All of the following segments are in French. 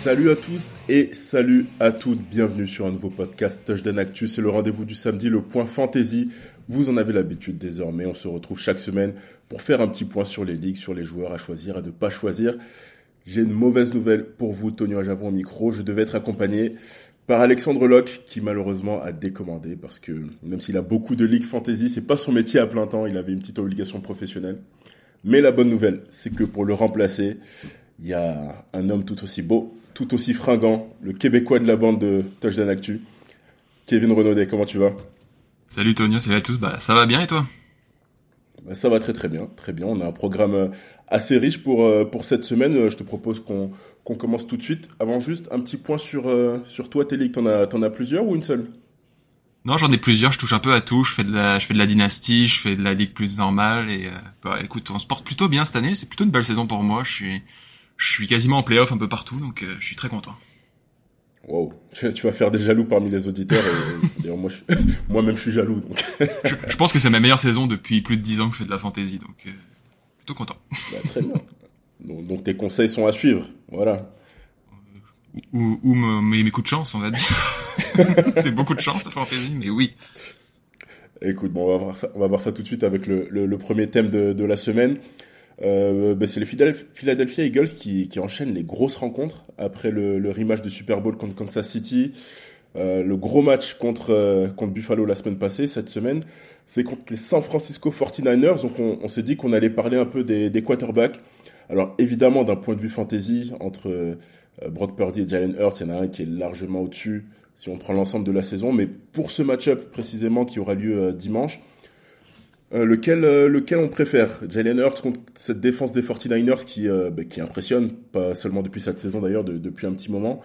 Salut à tous et salut à toutes. Bienvenue sur un nouveau podcast Touchdown Actu. C'est le rendez-vous du samedi, le point fantasy. Vous en avez l'habitude désormais. On se retrouve chaque semaine pour faire un petit point sur les ligues, sur les joueurs à choisir et de pas choisir. J'ai une mauvaise nouvelle pour vous, Tony Ajavon au micro. Je devais être accompagné par Alexandre Locke, qui malheureusement a décommandé parce que même s'il a beaucoup de ligues fantasy, c'est pas son métier à plein temps. Il avait une petite obligation professionnelle. Mais la bonne nouvelle, c'est que pour le remplacer, il y a un homme tout aussi beau, tout aussi fringant, le Québécois de la bande de Touchdown Actu, Kevin Renaudet. Comment tu vas? Salut Tonio, salut à tous. Bah, ça va bien et toi? Bah, Ça va très très bien, très bien. On a un programme assez riche pour, euh, pour cette semaine. Je te propose qu'on qu'on commence tout de suite. Avant juste, un petit point sur, euh, sur toi, ligues. T'en as, t'en as plusieurs ou une seule? Non, j'en ai plusieurs. Je touche un peu à tout. Je fais de la, je fais de la dynastie, je fais de la ligue plus normale. Et euh, bah, écoute, on se porte plutôt bien cette année. C'est plutôt une belle saison pour moi. Je suis, je suis quasiment en playoff un peu partout, donc je suis très content. Wow, tu, vas faire des jaloux parmi les auditeurs. Et, et moi, je, moi-même, je suis jaloux. Donc. je, je, pense que c'est ma meilleure saison depuis plus de 10 ans que je fais de la fantasy, donc euh, plutôt content. Bah, très bien. Donc, donc, tes conseils sont à suivre, voilà. Ou, ou mes, mes coups de chance, on va dire. c'est beaucoup de chance la fantasy, mais oui. Écoute, bon, on va voir ça, on va voir ça tout de suite avec le, le, le premier thème de, de la semaine. Euh, bah c'est les Philadelphia Eagles qui, enchaînent les grosses rencontres après le, le rematch de Super Bowl contre Kansas City, euh, le gros match contre, euh, contre Buffalo la semaine passée, cette semaine, c'est contre les San Francisco 49ers. Donc on, s'est dit qu'on allait parler un peu des, quarterbacks. Alors évidemment, d'un point de vue fantasy, entre euh, Brock Purdy et Jalen Hurts, il y en a un qui est largement au-dessus si on prend l'ensemble de la saison. Mais pour ce match-up précisément qui aura lieu dimanche, euh, lequel, euh, lequel on préfère? Jalen Hurts contre cette défense des 49ers qui, euh, bah, qui impressionne, pas seulement depuis cette saison d'ailleurs, de, depuis un petit moment,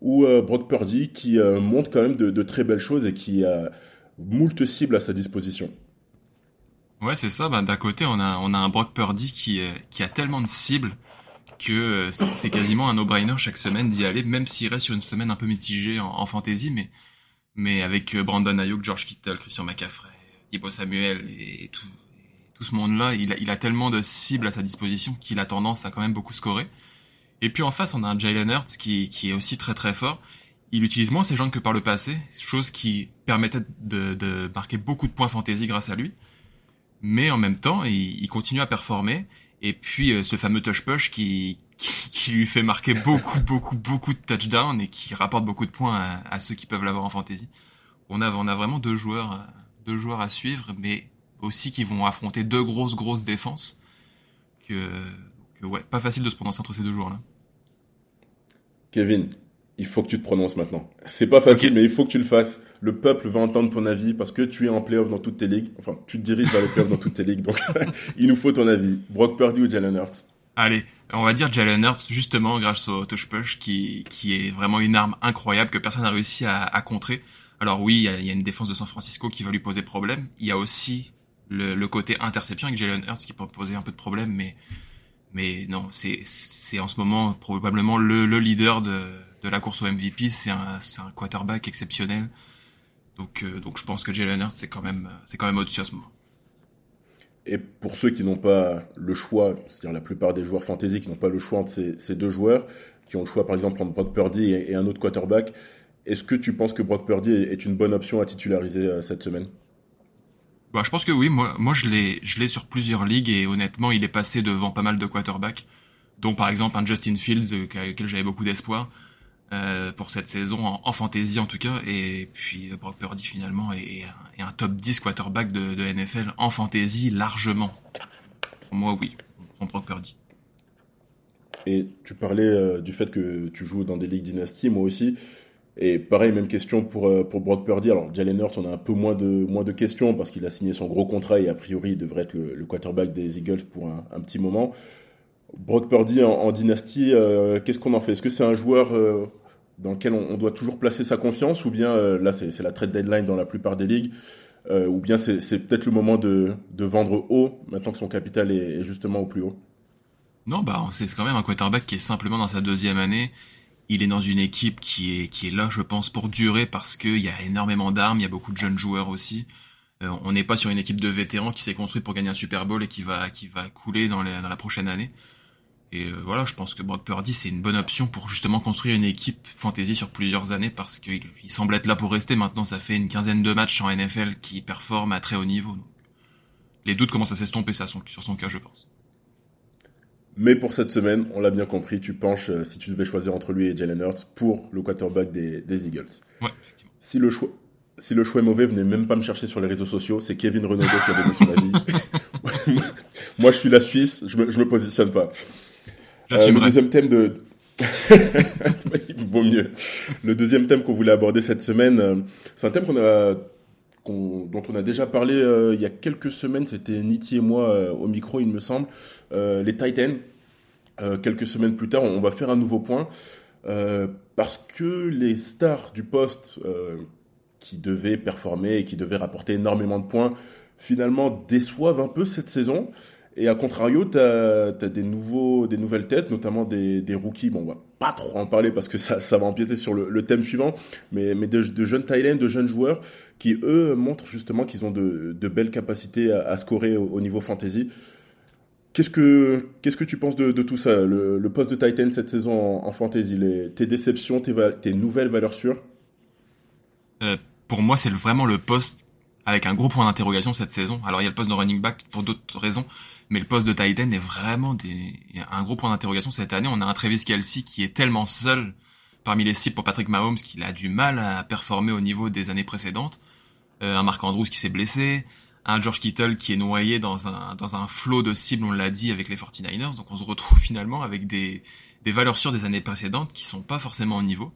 ou euh, Brock Purdy qui montre quand même de, de, très belles choses et qui a moult cibles à sa disposition. Ouais, c'est ça. Bah, D'un côté, on a, on a un Brock Purdy qui, qui a tellement de cibles que c'est quasiment un no-brainer chaque semaine d'y aller, même s'il reste sur une semaine un peu mitigée en, en fantasy, mais, mais avec Brandon Ayuk, George Kittle, Christian McCaffrey, Thibaut Samuel et tout, tout ce monde-là, il a, tellement de cibles à sa disposition qu'il a tendance à quand même beaucoup scorer. Et puis en face, on a un Jalen Hurts qui, qui est aussi très très fort. Il utilise moins ses jambes que par le passé, chose qui permettait de, marquer beaucoup de points fantasy grâce à lui. Mais en même temps, il, continue à performer. Et puis euh, ce fameux touch push qui, qui, qui, lui fait marquer beaucoup beaucoup beaucoup de touchdowns et qui rapporte beaucoup de points à, à ceux qui peuvent l'avoir en fantasy. On a, on a vraiment deux joueurs euh, deux joueurs à suivre, mais aussi qui vont affronter deux grosses grosses défenses. Que, que ouais, pas facile de se prononcer entre ces deux joueurs-là. Kevin, il faut que tu te prononces maintenant. C'est pas facile, mais il faut que tu le fasses. Le peuple va entendre ton avis parce que tu es en playoff dans toutes tes ligues. Enfin, tu te diriges vers les playoffs dans toutes tes ligues. Donc, il nous faut ton avis. Brock Purdy ou Jalen Hurts? Allez, on va dire Jalen Hurts, justement, grâce au touch push, qui, qui est vraiment une arme incroyable que personne n'a réussi à, à, contrer. Alors oui, il y, y, a, une défense de San Francisco qui va lui poser problème. Il y a aussi le, le côté interception avec Jalen Hurts qui peut poser un peu de problème, mais mais non, c'est c'est en ce moment probablement le, le leader de, de la course au MVP. C'est un c'est un quarterback exceptionnel. Donc euh, donc je pense que Jalen Hurts c'est quand même c'est quand même au-dessus à ce moment. Et pour ceux qui n'ont pas le choix, c'est-à-dire la plupart des joueurs fantasy qui n'ont pas le choix entre ces, ces, deux joueurs, qui ont le choix par exemple entre Brock Purdy et un autre quarterback, est-ce que tu penses que Brock Purdy est une bonne option à titulariser euh, cette semaine? Bah, je pense que oui. Moi, moi, je l'ai, je l'ai sur plusieurs ligues et honnêtement, il est passé devant pas mal de quarterbacks, dont par exemple un Justin Fields, euh, avec lequel j'avais beaucoup d'espoir euh, pour cette saison en, en, fantasy en tout cas. Et puis Brock Purdy finalement est, est un top 10 quarterback de, de, NFL en fantasy largement. Pour moi, oui, on prend Brock Purdy. Et tu parlais euh, du fait que tu joues dans des ligues dynastie, moi aussi. Et pareil, même question pour, euh, pour Brock Purdy. Alors, Jalen Hurts, on a un peu moins de, moins de questions parce qu'il a signé son gros contrat et a priori, il devrait être le, quarterback des Eagles pour un, petit moment. Brock Purdy en, en dynastie, euh, qu'est-ce qu'on en fait? Est-ce que c'est un joueur euh, dans lequel on, doit toujours placer sa confiance ou bien là, c'est la trade deadline dans la plupart des ligues ou bien c'est peut-être le moment de, de vendre haut maintenant que son capital est, est justement au plus haut? Non, bah, c'est quand même un quarterback qui est simplement dans sa deuxième année il est dans une équipe qui est qui est là, je pense, pour durer parce qu'il y a énormément d'armes, il y a beaucoup de jeunes joueurs aussi. Euh, on n'est pas sur une équipe de vétérans qui s'est construite pour gagner un Super Bowl et qui va qui va couler dans, la prochaine année. Et euh, voilà, je pense que Brock Purdy c'est une bonne option pour justement construire une équipe fantasy sur plusieurs années parce qu'il il semble être là pour rester. Maintenant, ça fait une quinzaine de matchs en NFL qui performe à très haut niveau. Les doutes commencent à s'estomper sur son cas, je pense. Mais pour cette semaine, on l'a bien compris, tu penches, euh, si tu devais choisir entre lui et Jalen Hurts, pour le quarterback des, des Eagles. Ouais, si le choix, si le choix est mauvais, venez même pas me chercher sur les réseaux sociaux. C'est Kevin Renaud qui a donné son avis. Moi, je suis la Suisse, je me, je me positionne pas. Euh, le deuxième thème de, vaut mieux. Le deuxième thème qu'on voulait aborder cette semaine, euh, c'est un thème qu'on a dont on a déjà parlé euh, il y a quelques semaines, c'était Niti et moi euh, au micro, il me semble, euh, les Titans. quelques semaines plus tard, on, va faire un nouveau point parce que les stars du poste qui devaient performer et qui devaient rapporter énormément de points, finalement déçoivent un peu cette saison. Et à contrario, tu as, des, nouveaux, des nouvelles têtes, notamment des, rookies. Bon, on va pas trop en parler parce que ça, va empiéter sur le, thème suivant, mais, de, jeunes Thaïlandais, de jeunes joueurs qui, eux, montrent justement qu'ils ont de, belles capacités à, scorer au, au, niveau fantasy. Qu'est-ce que, que tu penses de, tout ça? Le, poste de Titan cette saison en, fantasy Tes déceptions, tes, tes nouvelles valeurs sûres? Euh, Pour moi, c'est vraiment le poste avec un gros point d'interrogation cette saison. Alors, il y a le poste de running back pour d'autres raisons, mais le poste de tight end est vraiment des... un gros point d'interrogation cette année. On a un Travis Kelsey qui est tellement seul parmi les cibles pour Patrick Mahomes qu'il a du mal à performer au niveau des années précédentes. Euh, un Marc Andrews qui s'est blessé, un George Kittle qui est noyé dans un dans un flot de cibles, on l'a dit avec les 49ers. Donc on se retrouve finalement avec des des valeurs sûres des années précédentes qui sont pas forcément au niveau.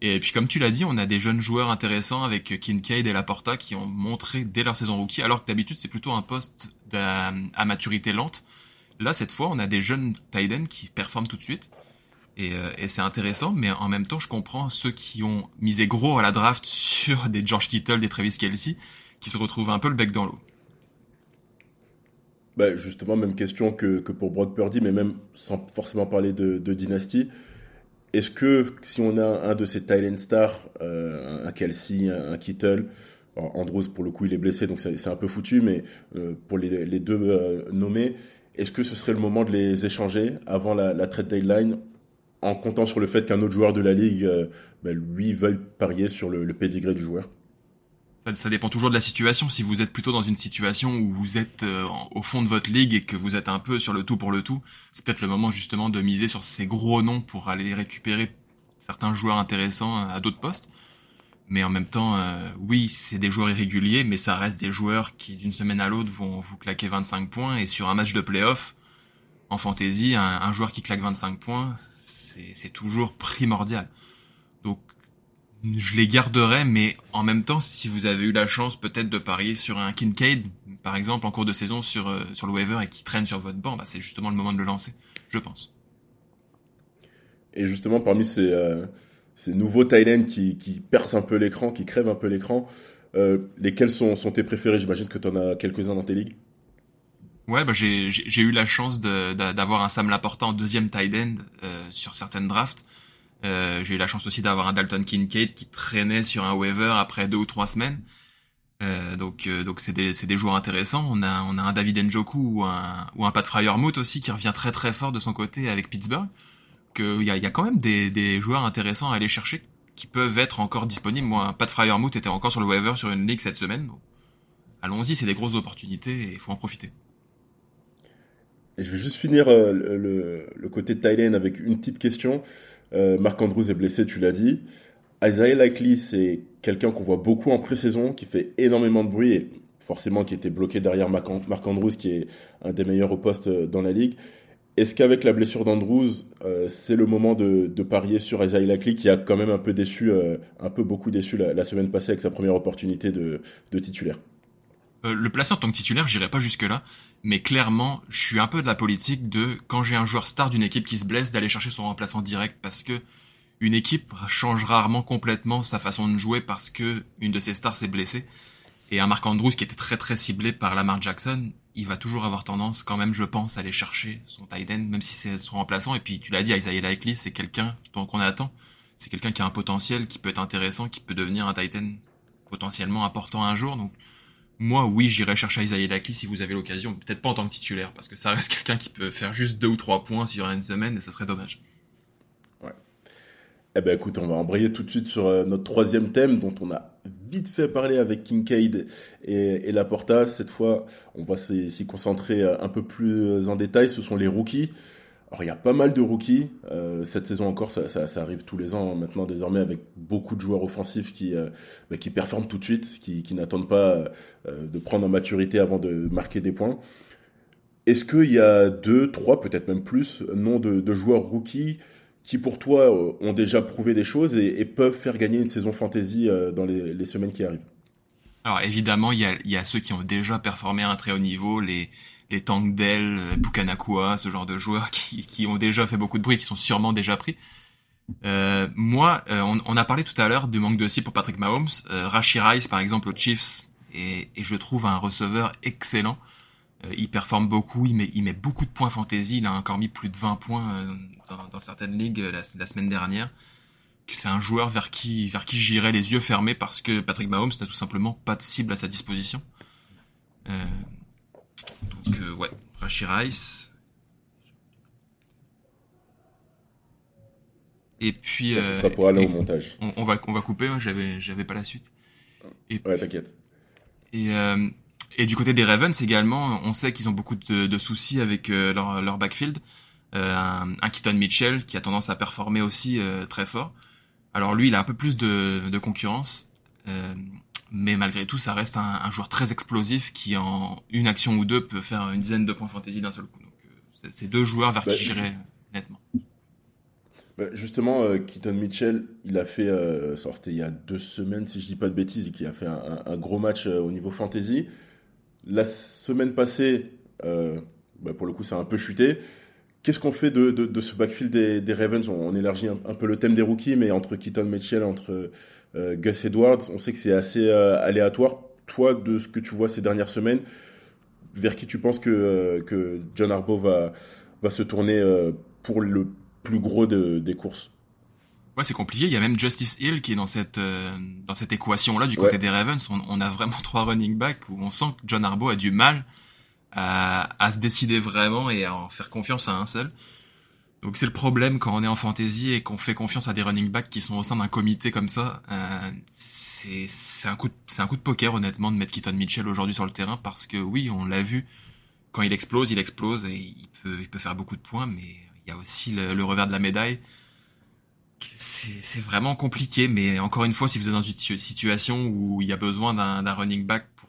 Et puis comme tu l'as dit, on a des jeunes joueurs intéressants avec Kincaid et Laporta qui ont montré dès leur saison rookie, alors que d'habitude c'est plutôt un poste à, maturité lente. Là cette fois, on a des jeunes Tiden qui performent tout de suite. Et, euh, et c'est intéressant, mais en même temps, je comprends ceux qui ont misé gros à la draft sur des George Kittle, des Travis Kelsey, qui se retrouvent un peu le bec dans l'eau. Bah justement, même question que, que pour Brock Purdy, mais même sans forcément parler de, de dynastie est-ce que si on a un de ces Thailand stars, euh, un Kelsey, un, un Kittle, Andrews pour le coup il est blessé donc c'est un peu foutu, mais euh, pour les, les deux euh, nommés, est-ce que ce serait le moment de les échanger avant la, la trade deadline en comptant sur le fait qu'un autre joueur de la ligue, bah, lui, veuille parier sur le, le du joueur? Ça, ça, dépend toujours de la situation. Si vous êtes plutôt dans une situation où vous êtes euh, au fond de votre ligue et que vous êtes un peu sur le tout pour le tout, c'est peut-être le moment justement de miser sur ces gros noms pour aller récupérer certains joueurs intéressants à d'autres postes. Mais en même temps, euh, oui, c'est des joueurs irréguliers, mais ça reste des joueurs qui d'une semaine à l'autre vont vous claquer 25 points. Et sur un match de playoff, en fantasy, un, un joueur qui claque 25 points, c'est toujours primordial. Donc je les garderai, mais en même temps, si vous avez eu la chance peut-être de parier sur un Kincaid, par exemple, en cours de saison sur, euh, sur le waiver et qui traîne sur votre banc, bah, c'est justement le moment de le lancer, je pense. Et justement, parmi ces, euh, ces nouveaux Thailand qui, qui percent un peu l'écran, qui crèvent un peu l'écran, euh, lesquels sont, sont tes préférés? J'imagine que tu en as quelques-uns dans tes ligues. Ouais, bah j'ai j'ai eu la chance d'avoir un Sam Laporta en deuxième tight end euh, sur certaines drafts. Euh, j'ai eu la chance aussi d'avoir un Dalton Kincaid qui traînait sur un waiver après deux ou trois semaines. Euh, donc euh, donc c'est des c'est des joueurs intéressants. On a on a un David Njoku ou un ou un Pat Fryermuth aussi qui revient très très fort de son côté avec Pittsburgh. Que il y a y a quand même des des joueurs intéressants à aller chercher qui peuvent être encore disponibles. Moi, Pat Fryermuth était encore sur le waiver sur une ligue cette semaine. Allons-y, c'est des grosses opportunités et il faut en profiter. Et je vais juste finir euh, le, le, côté Thailand avec une petite question. Euh, Marc Andrews est blessé, tu l'as dit. Isaiah Likely, c'est quelqu'un qu'on voit beaucoup en pré-saison, qui fait énormément de bruit et forcément qui était bloqué derrière Marc Andrews, qui est un des meilleurs au poste euh, dans la ligue. Est-ce qu'avec la blessure d'Andrews, euh, c'est le moment de, parier sur Isaiah Likely, qui a quand même un peu déçu, un peu beaucoup déçu la, semaine passée avec sa première opportunité de, de titulaire? Le placer en tant que titulaire, j'irai pas jusque-là mais clairement, je suis un peu de la politique de quand j'ai un joueur star d'une équipe qui se blesse d'aller chercher son remplaçant direct parce que une équipe change rarement complètement sa façon de jouer parce que une de ses stars s'est blessée. Et un Marc Andrews qui était très très ciblé par Lamar Jackson, il va toujours avoir tendance quand même, je pense, à aller chercher son tight end, même si c'est son remplaçant. Et puis tu l'as dit, Isaiah Likely, c'est quelqu'un qu'on attend. C'est quelqu'un qui a un potentiel, qui peut être intéressant, qui peut devenir un tight end potentiellement important un jour. Moi, oui, j'irai chercher Isaiah Laki si vous avez l'occasion. Peut-être pas en tant que titulaire, parce que ça reste quelqu'un qui peut faire juste deux ou trois points sur une semaine, et ça serait dommage. Ouais. Eh ben, écoute, on va embrayer tout de suite sur euh, notre troisième thème, dont on a vite fait parler avec Kincaid et, et Laporta. Cette fois, on va s'y concentrer euh, un peu plus en détail. Ce sont les rookies. Alors il y a pas mal de rookies. Euh, cette saison encore, ça, arrive tous les ans hein, maintenant désormais avec beaucoup de joueurs offensifs qui, euh, bah, qui performent tout de suite, qui, qui n'attendent pas euh, de prendre en maturité avant de marquer des points. Est-ce qu'il y a deux, trois, peut-être même plus, noms de, de, joueurs rookies qui pour toi euh, ont déjà prouvé des choses et, peuvent faire gagner une saison fantasy euh, dans les, les, semaines qui arrivent? Alors évidemment, il y a, il y a ceux qui ont déjà performé à un très haut niveau, les les Tangdell, Pukanakua, ce genre de joueurs qui, qui, ont déjà fait beaucoup de bruit, qui sont sûrement déjà pris. Euh, moi, euh, on, on, a parlé tout à l'heure du manque de cible pour Patrick Mahomes. Euh, Rashi Rice, par exemple, aux Chiefs, et, et je trouve un receveur excellent. Euh, il performe beaucoup, il met, il met beaucoup de points fantasy. Il a encore mis plus de 20 points euh, dans, dans, certaines ligues la, la semaine dernière. C'est un joueur vers qui, vers qui j'irai les yeux fermés parce que Patrick Mahomes n'a tout simplement pas de cible à sa disposition. Euh, donc euh, ouais, Rashi Rice. Et puis ça, ce sera pour aller et, au montage. On, on, va on va couper, hein, j'avais j'avais pas la suite. Et, ouais, t'inquiète. Et euh, et du côté des Ravens également, on sait qu'ils ont beaucoup de, de, soucis avec euh, leur, leur backfield. Euh, un, un Keaton Mitchell qui a tendance à performer aussi euh, très fort. Alors lui, il a un peu plus de, de concurrence, euh, mais malgré tout, ça reste un, un, joueur très explosif qui en une action ou deux peut faire une dizaine de points fantasy d'un seul coup. Donc euh, c'est deux joueurs vers bah, qui j'irais nettement. Bah, justement, euh, Keaton Mitchell, il a fait, euh, c'était il y a deux semaines si je dis pas de bêtises, qui a fait un, un, gros match euh, au niveau fantasy. La semaine passée, euh, bah, pour le coup, ça a un peu chuté. Qu'est-ce qu'on fait de, de, de, ce backfield des, des Ravens? On, on, élargit un, un, peu le thème des rookies, mais entre Keaton Mitchell, entre euh, Gus Edwards, on sait que c'est assez euh, aléatoire. Toi, de ce que tu vois ces dernières semaines, vers qui tu penses que, euh, que John Harbaugh va, va se tourner pour le plus gros de, des courses? Ouais, c'est compliqué. Il y a même Justice Hill qui est dans cette dans cette équation là du côté ouais. des Ravens. On, on, a vraiment trois running backs où on sent que John Harbaugh a du mal à, à, se décider vraiment et à en faire confiance à un seul. Donc c'est le problème quand on est en fantasy et qu'on fait confiance à des running backs qui sont au sein d'un comité comme ça. Euh, c'est un coup un coup de poker honnêtement de mettre Keaton Mitchell aujourd'hui sur le terrain parce que oui on l'a vu quand il explose il explose et il peut il peut faire beaucoup de points mais il y a aussi le, le revers de la médaille c'est vraiment compliqué, mais encore une fois, si vous êtes dans une situation où il y a besoin d'un running back pour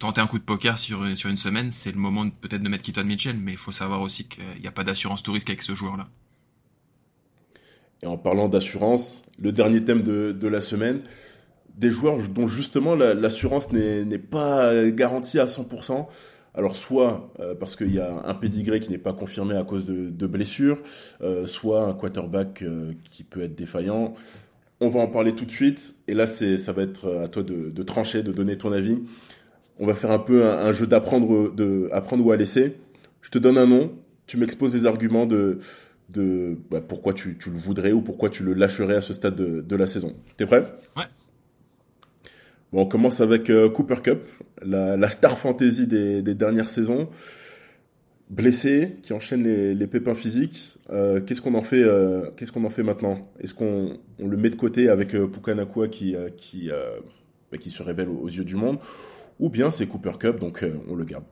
tenter un coup de poker sur, une semaine, c'est le moment peut-être de mettre Keaton Mitchell, mais il faut savoir aussi qu'il n'y a pas d'assurance tout risque avec ce joueur-là. Et en parlant d'assurance, le dernier thème de, la semaine, des joueurs dont justement l'assurance n'est pas garantie à 100%. Alors soit euh, parce qu'il y a un pédigré qui n'est pas confirmé à cause de, blessures, euh, soit un quarterback euh, qui peut être défaillant. On va en parler tout de suite. Et là, ça va être à toi de, trancher, de donner ton avis. On va faire un peu un, jeu d'apprendre, de apprendre ou à laisser. Je te donne un nom, tu m'exposes des arguments de, de bah, pourquoi tu, tu, le voudrais ou pourquoi tu le lâcherais à ce stade de, de la saison. T'es prêt? Ouais. Bon, on commence avec euh, Cooper Cup, la, la, star fantasy des, des, dernières saisons. Blessé, qui enchaîne les, les pépins physiques. Euh, qu'est-ce qu'on en fait euh, Qu'est-ce qu'on en fait maintenant? Est-ce qu'on on le met de côté avec Pukanakua qui qui bah, qui se révèle aux, yeux du monde, ou bien c'est Cooper Cup, donc on le garde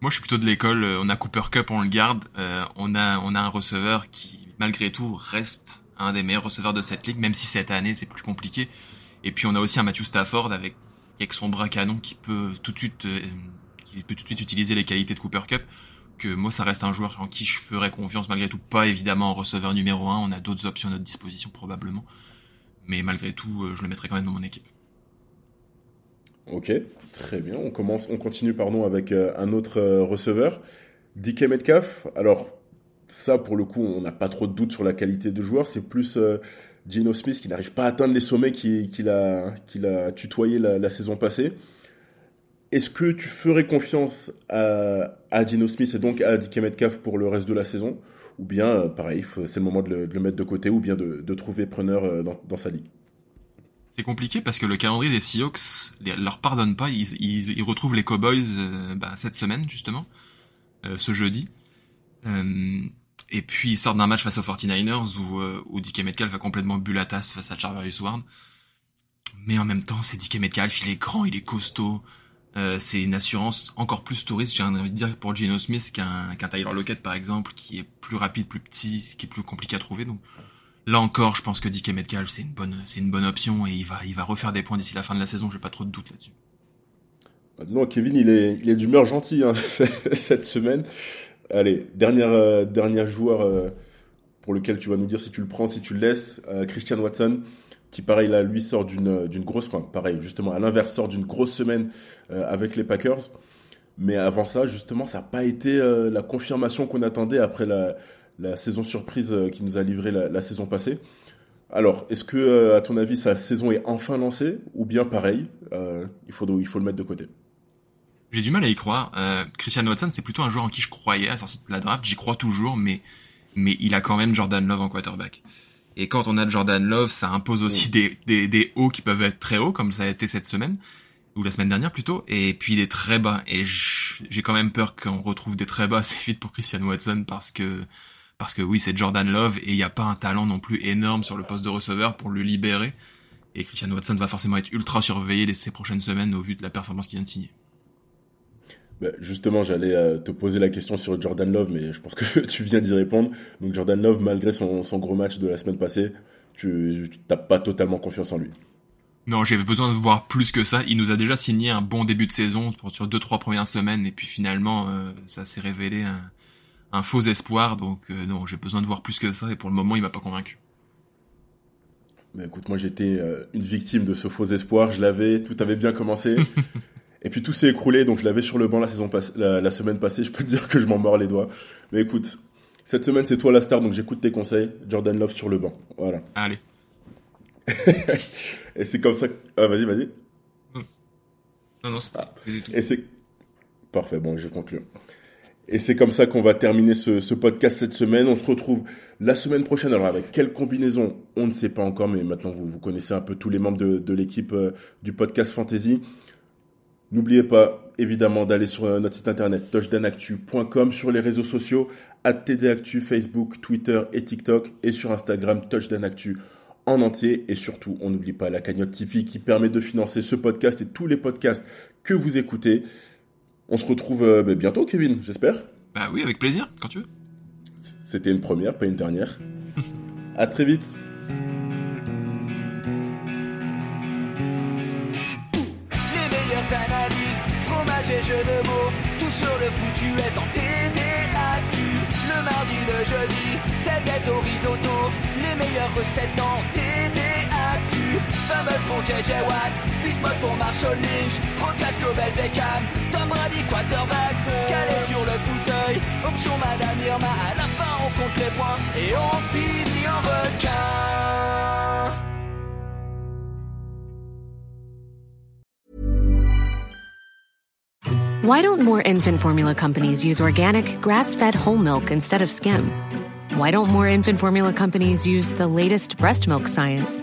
Moi, je suis plutôt de l'école. On a Cooper Cup, on le garde. on a on a un receveur qui, malgré tout, reste un des meilleurs receveurs de cette ligue, même si cette année c'est plus compliqué. Et puis on a aussi un Matthew Stafford avec, avec son bras canon qui peut tout de suite, euh, qui peut tout de suite utiliser les qualités de Cooper Cup. Que moi, ça reste un joueur en qui je ferais confiance malgré tout. Pas évidemment en receveur numéro 1. On a d'autres options à notre disposition probablement. Mais malgré tout, euh, je le mettrai quand même dans mon équipe. Ok, très bien. On commence, on continue pardon avec euh, un autre receveur, DK Metcalf. Alors ça, pour le coup, on n'a pas trop de doute sur la qualité de joueur. C'est plus Gino Smith qui n'arrive pas à atteindre les sommets qu'il a, qu'il a tutoyé la, saison passée. Est-ce que tu ferais confiance à, à Gino Smith et donc à DK Metcalf pour le reste de la saison? Ou bien, euh, pareil, c'est le moment de le, mettre de côté ou bien de, trouver preneur euh, dans sa ligue? C'est compliqué parce que le calendrier des Seahawks leur pardonne pas. Ils, ils, ils retrouvent les Cowboys euh, bah, cette semaine justement, euh, ce jeudi. Euh, et puis ils sortent d'un match face aux 49ers où, euh, où DK Metcalf a complètement bu la tasse face à Charvarius Ward. Mais en même temps, c'est DK Metcalf, il est grand, il est costaud. Euh, c'est une assurance encore plus touriste, j'ai envie de dire, pour Geno Smith qu'un qu'un Tyler Lockett par exemple, qui est plus rapide, plus petit, qui est plus compliqué à trouver. Donc là encore, je pense que DK Metcalf c'est une bonne c'est une bonne option et il va il va refaire des points d'ici la fin de la saison. J'ai pas trop de doute là-dessus. Ah, Kevin, il est il est d'humeur gentille hein, cette semaine. Allez, dernière, euh, dernier joueur euh, pour lequel tu vas nous dire si tu le prends, si tu le laisses, euh, Christian Watson, qui pareil là, lui sort d'une d'une grosse, pareil justement à l'inverse sort d'une grosse semaine avec les Packers. Mais avant ça, justement, ça n'a pas été la confirmation qu'on attendait après la, la saison surprise qui nous a livré la, la saison passée. Alors, est-ce que, à ton avis, sa saison est enfin lancée ou bien pareil, il faut il faut le mettre de côté? J'ai du mal à y croire. Euh, Christian Watson, c'est plutôt un joueur en qui je croyais à sortir de la draft. J'y crois toujours, mais mais il a quand même Jordan Love en quarterback. Et quand on a Jordan Love, ça impose aussi des, des, des hauts qui peuvent être très hauts, comme ça a été cette semaine ou la semaine dernière plutôt, et puis des très bas. Et j'ai quand même peur qu'on retrouve des très bas assez vite pour Christian Watson parce que parce que oui, c'est Jordan Love et il n'y a pas un talent non plus énorme sur le poste de receveur pour le libérer. Et Christian Watson va forcément être ultra surveillé ces prochaines semaines au vu de la performance qu'il vient de signer. Bah, justement, j'allais euh, te poser la question sur Jordan Love, mais je pense que tu viens d'y répondre. Donc Jordan Love, malgré son, son, gros match de la semaine passée, tu n'as pas totalement confiance en lui. Non, j'avais besoin de voir plus que ça. Il nous a déjà signé un bon début de saison sur deux trois premières semaines, et puis finalement, euh, ça s'est révélé un, un, faux espoir. Donc euh, non, j'ai besoin de voir plus que ça, et pour le moment, il m'a pas convaincu. Mais écoute, moi j'étais une victime de ce faux espoir. Je l'avais, tout avait bien commencé. Et puis tout s'est écroulé, donc je l'avais sur le banc la, saison la, semaine passée, je peux te dire que je m'en mords les doigts. Mais écoute, cette semaine c'est toi la star, donc j'écoute tes conseils. Jordan Love sur le banc, voilà. Allez. et c'est comme ça... Ah, vas-y, vas-y. Non, non, c'est pas... Et c'est... Parfait, bon, je conclure. Et c'est comme ça qu'on va terminer ce, podcast cette semaine. On se retrouve la semaine prochaine. Alors avec quelle combinaison, on ne sait pas encore, mais maintenant vous, connaissez un peu tous les membres de, l'équipe euh, du podcast Fantasy. N'oubliez pas, évidemment, d'aller sur euh, notre site internet touchdownactu.com, sur les réseaux sociaux, TDActu, Facebook, Twitter et TikTok, et sur Instagram, touchdownactu en entier. Et surtout, on n'oublie pas la cagnotte Tipeee qui permet de financer ce podcast et tous les podcasts que vous écoutez. On se retrouve euh, bah, bientôt, Kevin, j'espère. Bah oui, avec plaisir, quand tu veux. C'était une première, pas une dernière. à très vite. analyse, fromage et jeux de mots, tout sur le foutu est en TDAQ. Le mardi, le jeudi, tel gâteau risotto, les meilleurs meilleure recette en TDAQ. Pour JJ Watt, Bismuth pour Marshall Lynch, Global Beckham, Tom Brady quarterback, calé sur le fauteuil, option Madame Irma, à la fin on compte les points et on finit en requin. Why don't more infant formula companies use organic, grass fed whole milk instead of skim? Why don't more infant formula companies use the latest breast milk science?